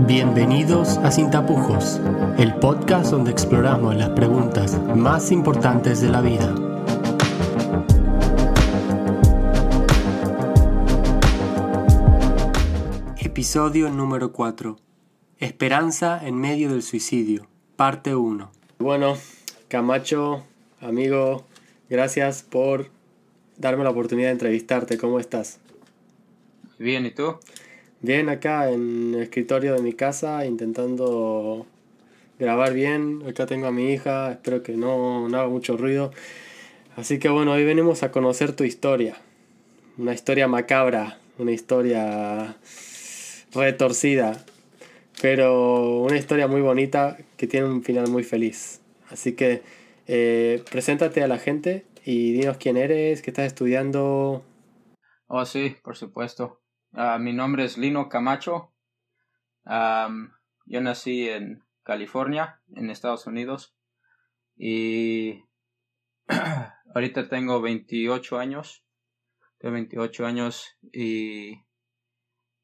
Bienvenidos a Sin Tapujos, el podcast donde exploramos las preguntas más importantes de la vida. Episodio número 4. Esperanza en medio del suicidio, parte 1. Bueno, Camacho, amigo, gracias por darme la oportunidad de entrevistarte. ¿Cómo estás? Bien, ¿y tú? Bien, acá en el escritorio de mi casa, intentando grabar bien. Acá tengo a mi hija, espero que no, no haga mucho ruido. Así que bueno, hoy venimos a conocer tu historia. Una historia macabra, una historia retorcida, pero una historia muy bonita que tiene un final muy feliz. Así que eh, preséntate a la gente y dinos quién eres, qué estás estudiando. Oh, sí, por supuesto. Ah, mi nombre es Lino Camacho. yo nací en California, en Estados Unidos. Y ahorita tengo 28 años. Tengo 28 años y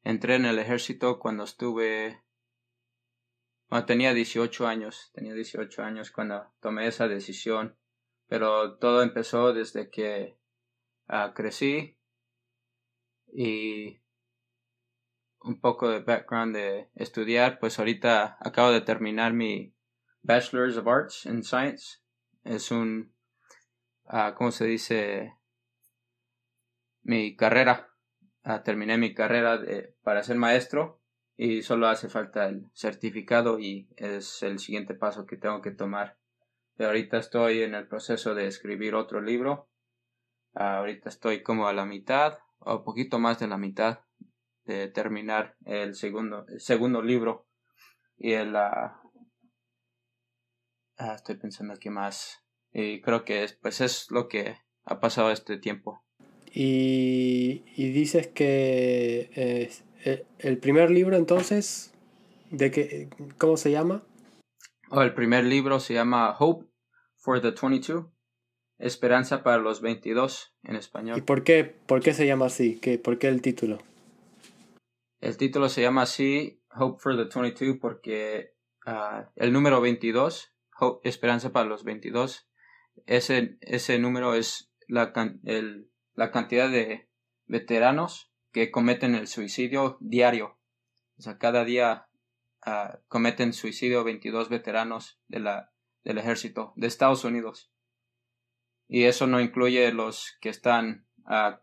entré en el ejército cuando estuve. Bueno, tenía 18 años. Tenía 18 años cuando tomé esa decisión. Pero todo empezó desde que ah, crecí y un poco de background de estudiar, pues ahorita acabo de terminar mi Bachelor's of Arts in Science. Es un, uh, ¿cómo se dice? Mi carrera. Uh, terminé mi carrera de, para ser maestro y solo hace falta el certificado y es el siguiente paso que tengo que tomar. Pero ahorita estoy en el proceso de escribir otro libro. Uh, ahorita estoy como a la mitad o poquito más de la mitad de terminar el segundo, segundo libro y el ah, estoy pensando aquí más y creo que es, pues es lo que ha pasado este tiempo y, y dices que eh, el primer libro entonces de que cómo se llama oh, el primer libro se llama Hope for the 22 Esperanza para los 22 en español. ¿Y por qué, por qué se llama así? ¿Qué, ¿Por qué el título? El título se llama así, Hope for the 22, porque uh, el número 22, Hope, Esperanza para los 22, ese, ese número es la, el, la cantidad de veteranos que cometen el suicidio diario. O sea, cada día uh, cometen suicidio 22 veteranos de la, del ejército de Estados Unidos. Y eso no incluye los que están uh,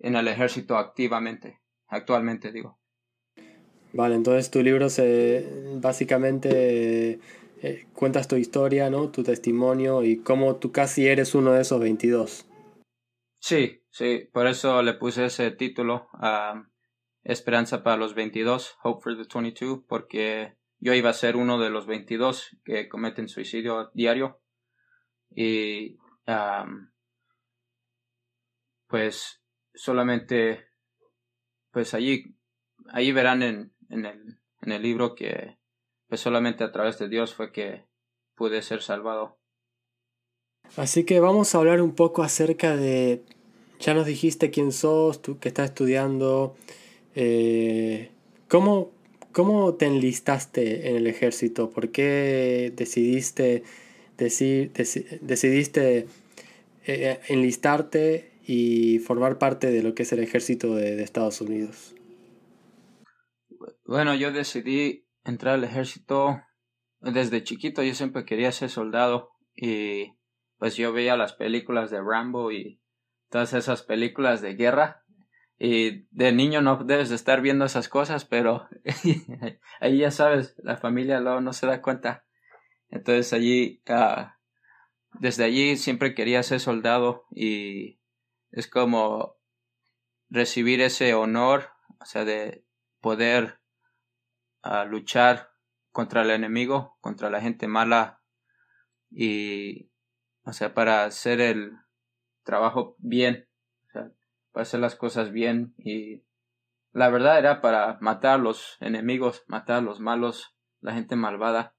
en el ejército activamente actualmente digo. Vale, entonces tu libro se básicamente eh, cuentas tu historia, ¿no? Tu testimonio y cómo tú casi eres uno de esos 22. Sí, sí, por eso le puse ese título a Esperanza para los 22, Hope for the 22, porque yo iba a ser uno de los 22 que cometen suicidio diario y pues solamente pues allí, allí verán en, en, el, en el libro que pues solamente a través de Dios fue que pude ser salvado. Así que vamos a hablar un poco acerca de, ya nos dijiste quién sos, tú que estás estudiando, eh, ¿cómo, ¿cómo te enlistaste en el ejército? ¿Por qué decidiste, decidiste eh, enlistarte y formar parte de lo que es el ejército de, Estados Unidos? Bueno, yo decidí entrar al ejército desde chiquito. Yo siempre quería ser soldado y pues yo veía las películas de Rambo y todas esas películas de guerra y de niño no debes de estar viendo esas cosas, pero ahí ya sabes, la familia luego no se da cuenta. Entonces allí, ah, desde allí siempre quería ser soldado y es como recibir ese honor, o sea, de poder ah, luchar contra el enemigo, contra la gente mala y, o sea, para hacer el trabajo bien, para hacer las cosas bien y la verdad era para matar a los enemigos, matar a los malos, la gente malvada.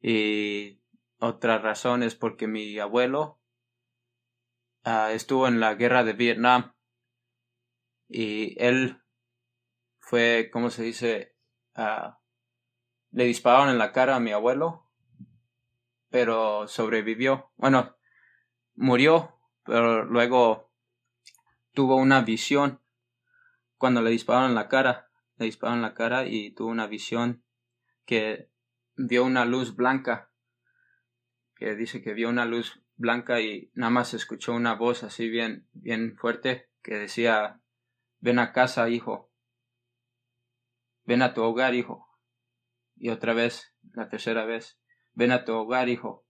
Y otra razón es porque mi abuelo Ah, estuvo en la guerra de Vietnam y él fue, ¿cómo se dice? Ah, le dispararon en la cara a mi abuelo, pero sobrevivió. Bueno, murió, pero luego tuvo una visión cuando le dispararon en la cara. Le dispararon en la cara y tuvo una visión que vio una luz blanca. Que dice que vio una luz blanca y nada más escuchó una voz así bien, bien fuerte que decía Ven a casa, hijo. Ven a tu hogar, hijo. Y otra vez, la tercera vez, ven a tu hogar, hijo.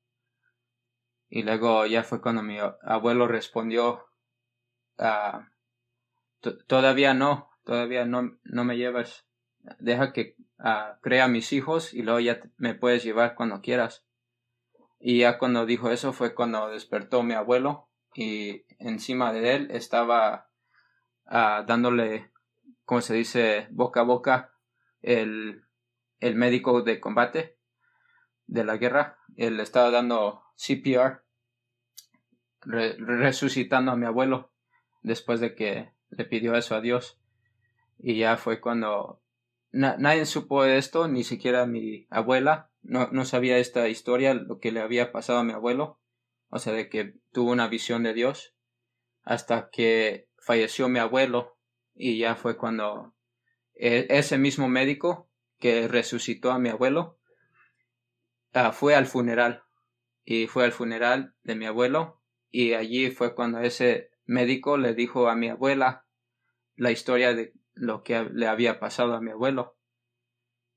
Y luego ya fue cuando mi abuelo respondió, ah, todavía no, todavía no, no me llevas. Deja que uh, crea mis hijos y luego ya me puedes llevar cuando quieras. Y ya cuando dijo eso fue cuando despertó mi abuelo y encima de él estaba uh, dándole, como se dice, boca a boca el, el médico de combate de la guerra. Él estaba dando CPR, resucitando a mi abuelo después de que le pidió eso a Dios. Y ya fue cuando nadie supo esto, ni siquiera mi abuela. No, no sabía esta historia, lo que le había pasado a mi abuelo. O sea, de que tuvo una visión de Dios. Hasta que falleció mi abuelo. Y ya fue cuando e, ese mismo médico que resucitó a mi abuelo ah, fue al funeral. Y fue al funeral de mi abuelo. Y allí fue cuando ese médico le dijo a mi abuela la historia de lo que le había pasado a mi abuelo.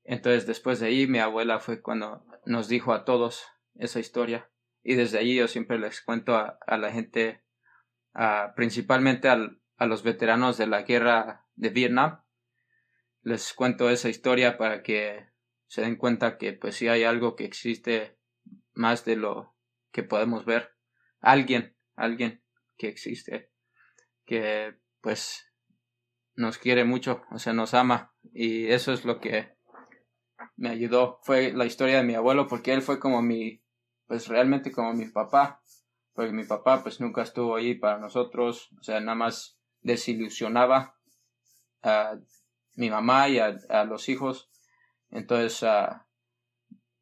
Entonces después de ahí mi abuela fue cuando nos dijo a todos esa historia. Y desde allí yo siempre les cuento a, la gente, principalmente a los veteranos de la guerra de Vietnam, les cuento esa historia para que se den cuenta que pues si hay algo que existe más de lo que podemos ver. Alguien, alguien que existe, que pues nos quiere mucho, o sea, nos ama. Y eso es lo que me ayudó. Fue la historia de mi abuelo, porque él fue como mi, pues realmente como mi papá. Porque mi papá pues nunca estuvo ahí para nosotros, o sea, nada más desilusionaba a mi mamá y a, los hijos. Entonces, uh,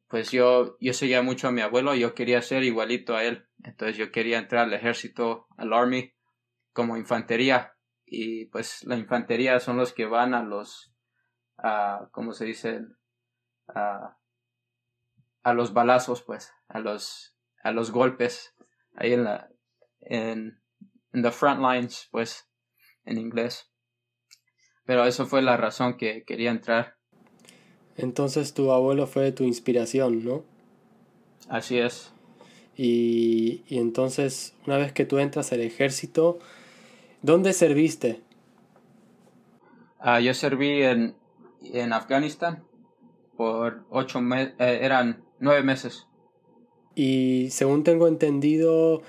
pues yo, yo seguía mucho a mi abuelo, yo quería ser igualito a él. Entonces yo quería entrar al ejército, al army, como infantería y pues la infantería son los que van a los, a, ¿cómo se dice? A, a los balazos, pues, a los, a los golpes, ahí en la, en, en the front lines, pues, en inglés. Pero eso fue la razón que quería entrar. Entonces tu abuelo fue tu inspiración, ¿no? Así es. Y, y entonces, una vez que tú entras al ejército, ¿Dónde serviste? Ah, yo serví en, en Afganistán por ocho meses, eh, eran nueve meses. Y según tengo entendido,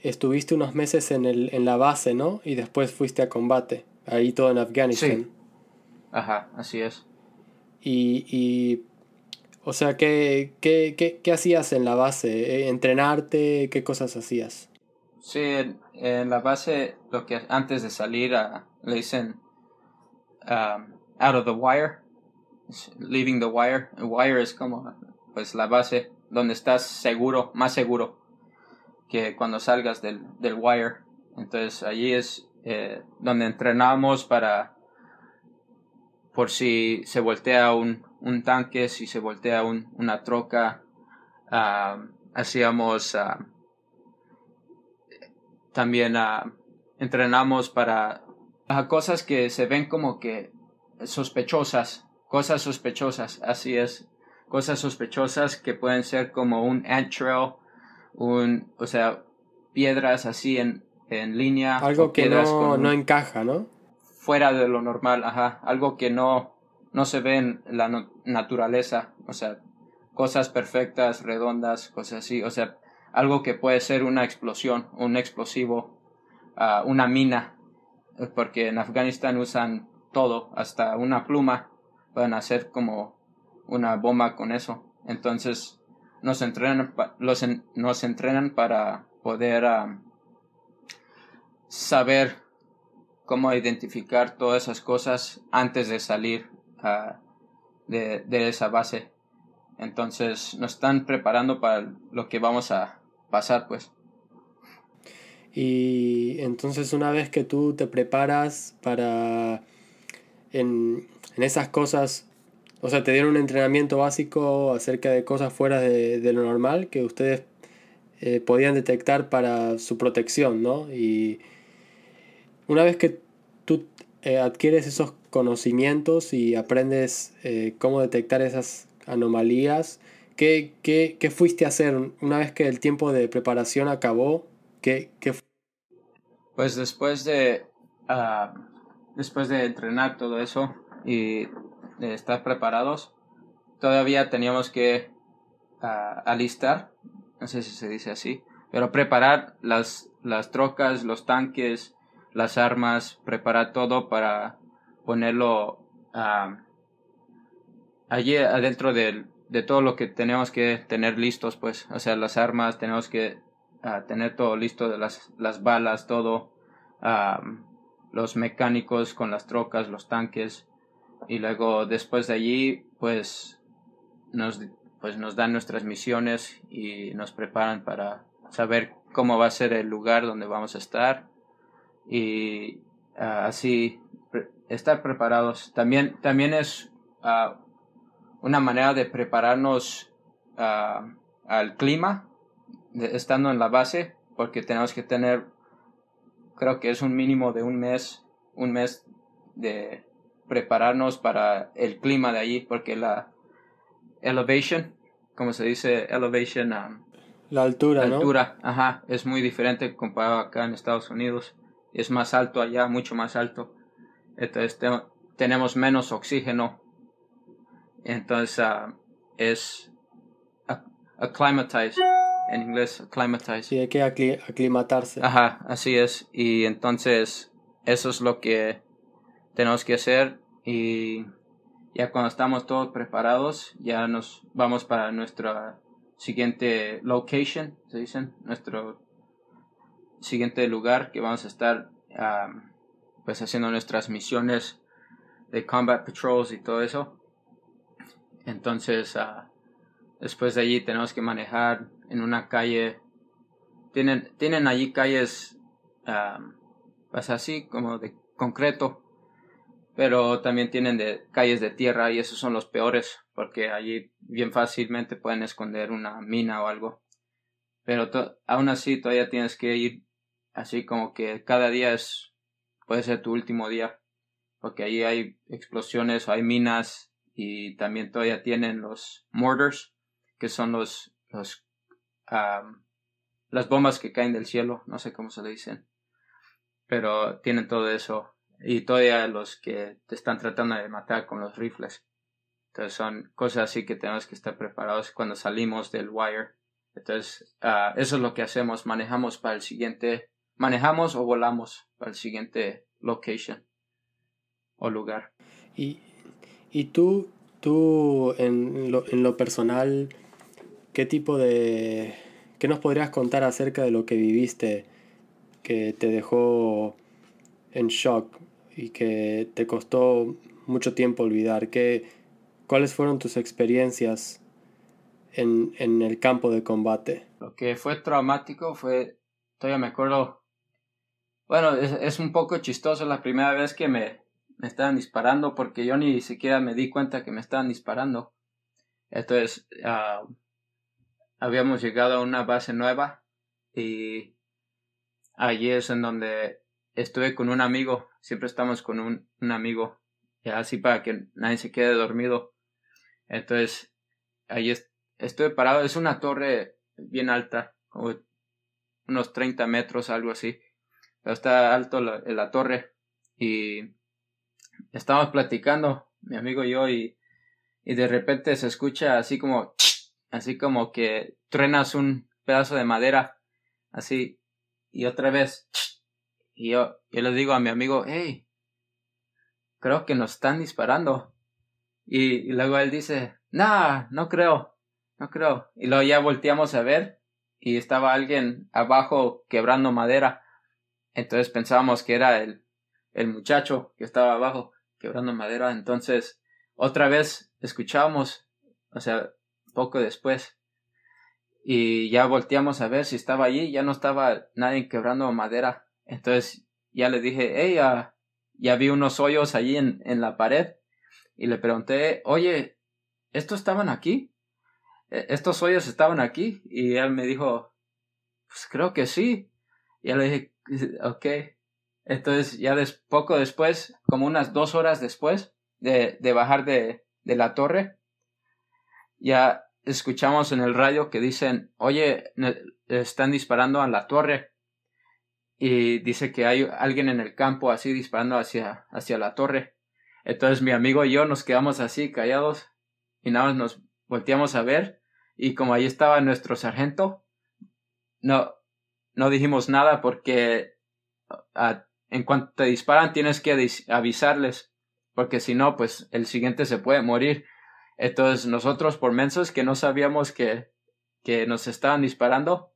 estuviste unos meses en, el, en la base, ¿no? Y después fuiste a combate, ahí todo en Afganistán. Sí. Ajá, así es. Y, y o sea, ¿qué, qué, qué, qué hacías en la base? ¿Entrenarte? ¿Qué cosas hacías? Sí, en, la base, lo que antes de salir a, le dicen um, out of the wire, leaving the wire. El wire es como pues la base donde estás seguro, más seguro que cuando salgas del, del wire. Entonces allí es eh, donde entrenamos para por si se voltea un, un tanque, si se voltea un, una troca, um, hacíamos uh, también uh, entrenamos para cosas que se ven como que sospechosas, cosas sospechosas, así es, cosas sospechosas que pueden ser como un ant un, o sea, piedras así en, en línea. Algo que no, no encaja, ¿no? Fuera de lo normal, ajá, algo que no, no se ve en la naturaleza, o sea, cosas perfectas, redondas, cosas así, o sea, algo que puede ser una explosión, un explosivo, ah, una mina, porque en Afganistán usan todo, hasta una pluma, pueden hacer como una bomba con eso. Entonces nos entrenan, los nos entrenan para poder ah, saber cómo identificar todas esas cosas antes de salir ah, de, de esa base. Entonces nos están preparando para lo que vamos a pasar, pues. Y entonces una vez que tú te preparas para en, en esas cosas, o sea, te dieron un entrenamiento básico acerca de cosas fuera de, lo normal que ustedes eh, podían detectar para su protección, ¿no? Y una vez que tú eh, adquieres esos conocimientos y aprendes eh, cómo detectar esas anomalías, ¿qué, qué, qué fuiste a hacer una vez que el tiempo de preparación acabó? ¿Qué, qué pues después de, uh, después de entrenar todo eso y de estar preparados, todavía teníamos que uh, alistar, no sé si se dice así, pero preparar las, las trocas, los tanques, las armas, preparar todo para ponerlo uh, allí adentro de, de todo lo que tenemos que tener listos, pues, o sea, las armas, tenemos que tener todo listo, las, las balas, todo, los mecánicos con las trocas, los tanques, y luego después de allí, pues nos, pues nos dan nuestras misiones y nos preparan para saber cómo va a ser el lugar donde vamos a estar y así estar preparados. También, también es una manera de prepararnos al clima estando en la base, porque tenemos que tener, creo que es un mínimo de un mes, un mes de prepararnos para el clima de allí, porque la elevation, como se dice, elevation, um, la altura, la altura, ajá, es muy diferente comparado acá en Estados Unidos. Es más alto allá, mucho más alto. Entonces tenemos menos oxígeno. Entonces uh, es acclimatize en inglés, acclimatize. Sí, hay que aclimatarse. Ajá, así es. Y entonces eso es lo que tenemos que hacer y ya cuando estamos todos preparados, ya nos vamos para nuestra siguiente location, se dicen, nuestro siguiente lugar que vamos a estar pues haciendo nuestras misiones de combat patrols y todo eso. Entonces, uh, después de allí tenemos que manejar en una calle. Tienen, tienen allí calles, pues así como de concreto, pero también tienen de calles de tierra y esos son los peores porque allí bien fácilmente pueden esconder una mina o algo. Pero aún así todavía tienes que ir así como que cada día es puede ser tu último día porque allí hay explosiones o hay minas y también todavía tienen los mortars que son los los las bombas que caen del cielo, no sé cómo se le dicen, pero tienen todo eso y todavía los que te están tratando de matar con los rifles. Entonces son cosas así que tenemos que estar preparados cuando salimos del wire. Entonces ah, eso es lo que hacemos, manejamos para el siguiente, manejamos o volamos para el siguiente location o lugar. Y, y tú, tú en lo, en lo personal, ¿Qué tipo de... ¿Qué nos podrías contar acerca de lo que viviste que te dejó en shock y que te costó mucho tiempo olvidar? ¿Qué, ¿Cuáles fueron tus experiencias en, en el campo de combate? Lo que fue traumático fue, todavía me acuerdo, bueno, es, es un poco chistoso la primera vez que me, me estaban disparando porque yo ni siquiera me di cuenta que me estaban disparando. Entonces, uh, habíamos llegado a una base nueva y allí es en donde estuve con un amigo, siempre estamos con un, un amigo, así para que nadie se quede dormido. Entonces, allí estuve parado, es una torre bien alta, como unos 30 metros, algo así, pero está alto la, la torre y estábamos platicando, mi amigo y yo, y, y de repente se escucha así como así como que truenas un pedazo de madera, así, y otra vez, y yo, yo le digo a mi amigo, hey, creo que nos están disparando. Y, luego él dice, nah, no creo, no creo. Y luego ya volteamos a ver y estaba alguien abajo quebrando madera. Entonces pensábamos que era el, el muchacho que estaba abajo quebrando madera. Entonces, otra vez escuchábamos, o sea, poco después, y ya volteamos a ver si estaba allí, ya no estaba nadie quebrando madera. Entonces, ya le dije, hey, uh, ya vi unos hoyos allí en, en la pared, y le pregunté, oye, ¿estos estaban aquí? ¿E-, ¿Estos hoyos estaban aquí? Y él me dijo, pues creo que sí. Y le dije, ok. Entonces ya des, poco después, como unas dos horas después de, de bajar de, de la torre, ya escuchamos en el radio que dicen, oye, están disparando a la torre. Y dice que hay alguien en el campo así disparando hacia, hacia la torre. Entonces mi amigo y yo nos quedamos así callados y nada más nos volteamos a ver y como ahí estaba nuestro sargento, no, no dijimos nada porque en cuanto te disparan tienes que avisarles, porque si no, pues el siguiente se puede morir. Entonces nosotros por mensos que no sabíamos que, que nos estaban disparando,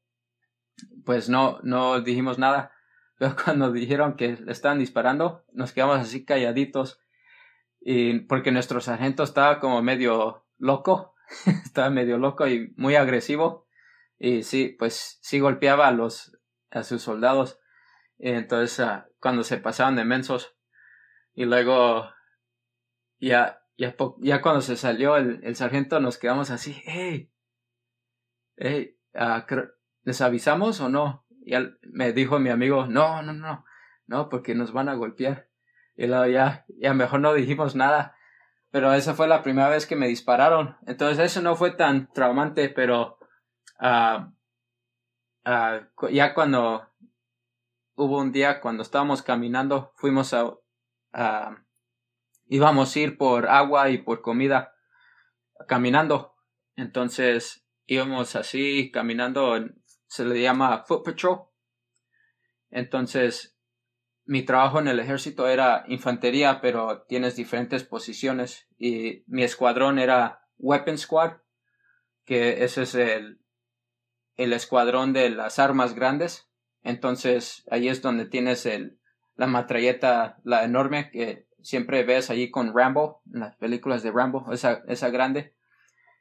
pues no, no dijimos nada. Pero cuando dijeron que estaban disparando, nos quedamos así calladitos. Y porque nuestro sargento estaba como medio loco, estaba medio loco y muy agresivo. Y sí, pues sí golpeaba a los, a sus soldados. Entonces, ah, cuando se pasaban de mensos. Y luego, ya, ya, ya cuando se salió el, el sargento, nos quedamos así, hey, hey, uh, ¿les avisamos o no? Y me dijo mi amigo, no, no, no, no, porque nos van a golpear. Y luego ya, ya mejor no dijimos nada. Pero esa fue la primera vez que me dispararon. Entonces eso no fue tan traumante, pero Ah, ah, ya cuando hubo un día cuando estábamos caminando, fuimos a, íbamos a ir por agua y por comida caminando. Entonces íbamos así caminando, se le llama foot patrol. Entonces mi trabajo en el ejército era infantería, pero tienes diferentes posiciones y mi escuadrón era weapon squad, que ese es el el escuadrón de las armas grandes. Entonces ahí es donde tienes el, la matralleta, la enorme que siempre ves allí con Rambo, en las películas de Rambo, esa, esa grande.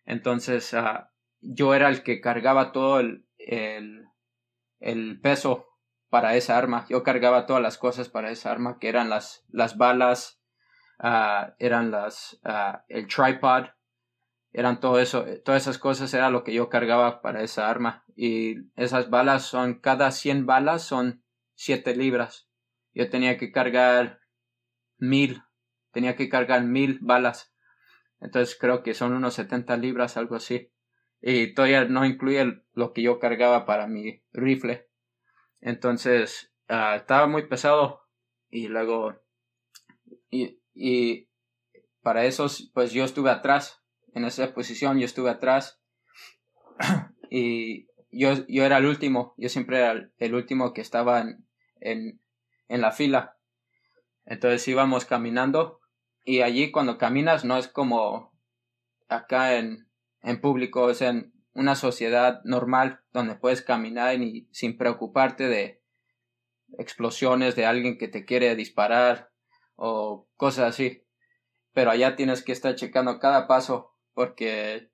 Entonces ah, yo era el que cargaba todo el, el, peso para esa arma. Yo cargaba todas las cosas para esa arma, que eran las, las balas, uh, eran las, uh, el tripod, eran todo eso, todas esas cosas era lo que yo cargaba para esa arma. Y esas balas son, cada 100 balas son 7 libras. Yo tenía que cargar mil, tenía que cargar mil balas. Entonces creo que son unos 70 libras, algo así. Y todavía no incluye lo que yo cargaba para mi rifle. Entonces ah, estaba muy pesado. Y luego, y, y para eso, pues yo estuve atrás en esa posición, yo estuve atrás y yo, yo era el último, yo siempre era el último que estaba en, en, en la fila. Entonces íbamos caminando y allí cuando caminas no es como acá en, en público, es en una sociedad normal donde puedes caminar y sin preocuparte de explosiones de alguien que te quiere disparar o cosas así. Pero allá tienes que estar checando cada paso porque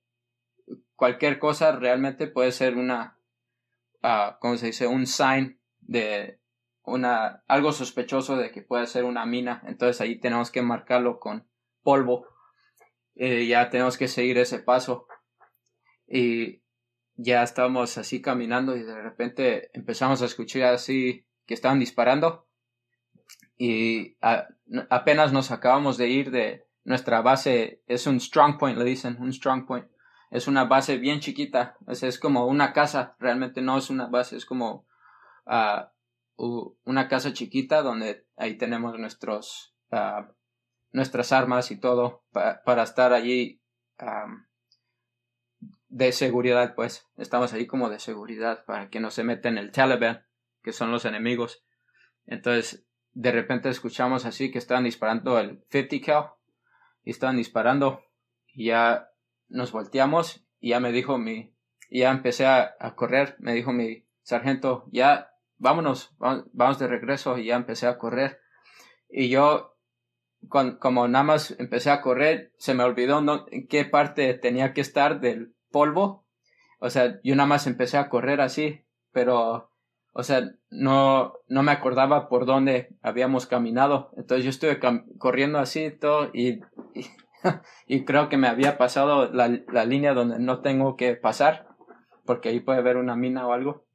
cualquier cosa realmente puede ser una, uh, ¿cómo se dice? Un sign de una, algo sospechoso de que puede ser una mina. Entonces ahí tenemos que marcarlo con polvo. y ya tenemos que seguir ese paso. Y ya estábamos así caminando y de repente empezamos a escuchar así que estaban disparando. Y apenas nos acabamos de ir de, nuestra base es un strong point, le dicen, un strong point. Es una base bien chiquita, es, es como una casa, realmente no es una base, es como uh, una casa chiquita donde ahí tenemos nuestros, uh, nuestras armas y todo para estar allí de seguridad, pues estamos ahí como de seguridad para que no se meten el Taliban, que son los enemigos. Entonces, de repente escuchamos así que están disparando el 50 cal estaban disparando. Y ya nos volteamos y ya me dijo mi, ya empecé a, correr, me dijo mi sargento, ya vámonos, vamos, de regreso. Y ya empecé a correr. Y yo, como nada más empecé a correr, se me olvidó en qué parte tenía que estar del polvo. O sea, yo nada más empecé a correr así, pero, o sea, no, no me acordaba por dónde habíamos caminado. Entonces yo estuve corriendo así todo y, y, creo que me había pasado la, la línea donde no tengo que pasar, porque ahí puede haber una mina o algo.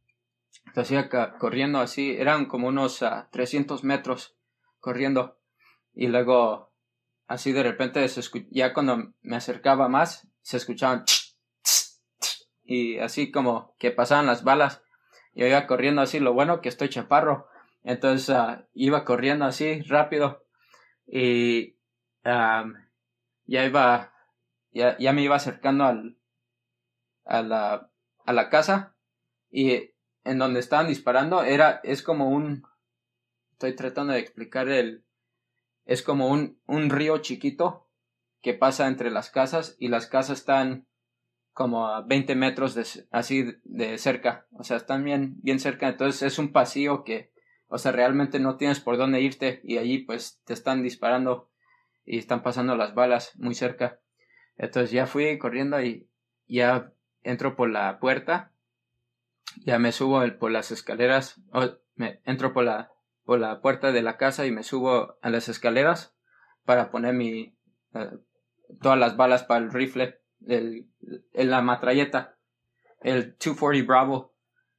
Entonces iba corriendo así, eran como unos 300 ah, metros corriendo y luego así de repente ya cuando me acercaba más se escuchaban y así como que pasaban las balas yo iba corriendo así lo bueno que estoy chaparro. Entonces ah, iba corriendo así rápido y ya iba ya, ya me iba acercando al a la a la casa y en donde estaban disparando era es como un estoy tratando de explicar el es como un, un río chiquito que pasa entre las casas y las casas están como a 20 metros de, así de cerca, o sea, están bien, bien cerca, entonces es un pasillo que, o sea, realmente no tienes por dónde irte y allí pues te están disparando y están pasando las balas muy cerca. Entonces ya fui corriendo y ya entro por la puerta ya me subo por las escaleras, me entro por la, por la puerta de la casa y me subo a las escaleras para poner mi, eh, todas las balas para el rifle, el, la matralleta, el 240 Bravo.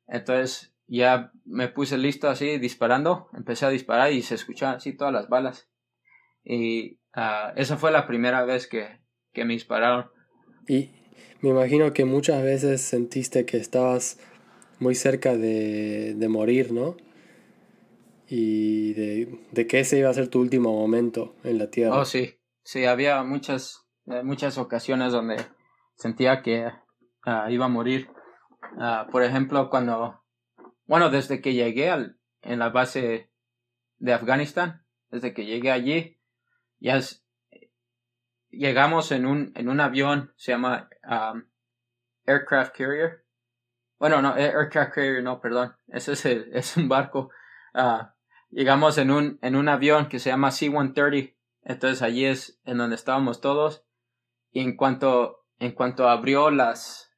Entonces ya me puse listo así disparando, empecé a disparar y se escuchaban así todas las balas. Y uh, esa fue la primera vez que, que me dispararon. Y me imagino que muchas veces sentiste que estabas muy cerca de, de morir, ¿no? Y de, de, que ese iba a ser tu último momento en la tierra. Oh, sí. Sí, había muchas, muchas ocasiones donde sentía que ah, iba a morir. Ah, por ejemplo, cuando, bueno, desde que llegué al, en la base de Afganistán, desde que llegué allí, ya llegamos en un, en un avión, se llama um, Aircraft Carrier, bueno, no, aircraft carrier, no, perdón. Ese es, es un barco. Ah, llegamos en un, en un avión que se llama C-130. Entonces allí es en donde estábamos todos. Y en cuanto, en cuanto abrió las,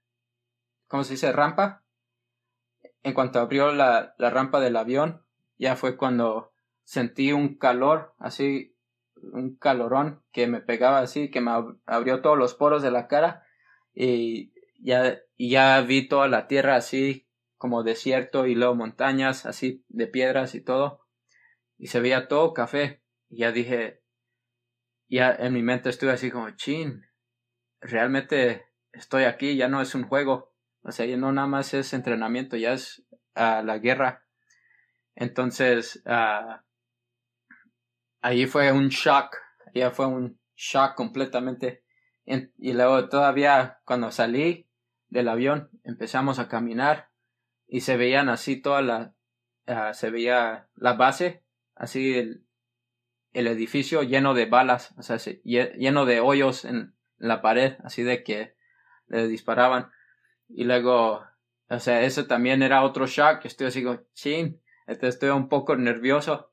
¿cómo se dice? Rampa. En cuanto abrió la, la rampa del avión, ya fue cuando sentí un calor, así, un calorón que me pegaba así, que me abrió todos los poros de la cara. Y ya, ya vi toda la tierra así como desierto y luego montañas así de piedras y todo. Y se veía todo café. Y ya dije, ya en mi mente estuve así como, chin, realmente estoy aquí, ya no es un juego. O sea, ya no nada más es entrenamiento, ya es uh, la guerra. Entonces, uh, ahí fue un shock, ya fue un shock completamente. y luego todavía cuando salí, del avión, empezamos a caminar y se veían así toda la, uh, se veía la base, así el, el, edificio lleno de balas, o sea, lleno de hoyos en la pared, así de que le disparaban. Y luego, o sea, eso también era otro shock, estoy así como, chin, este, estoy un poco nervioso.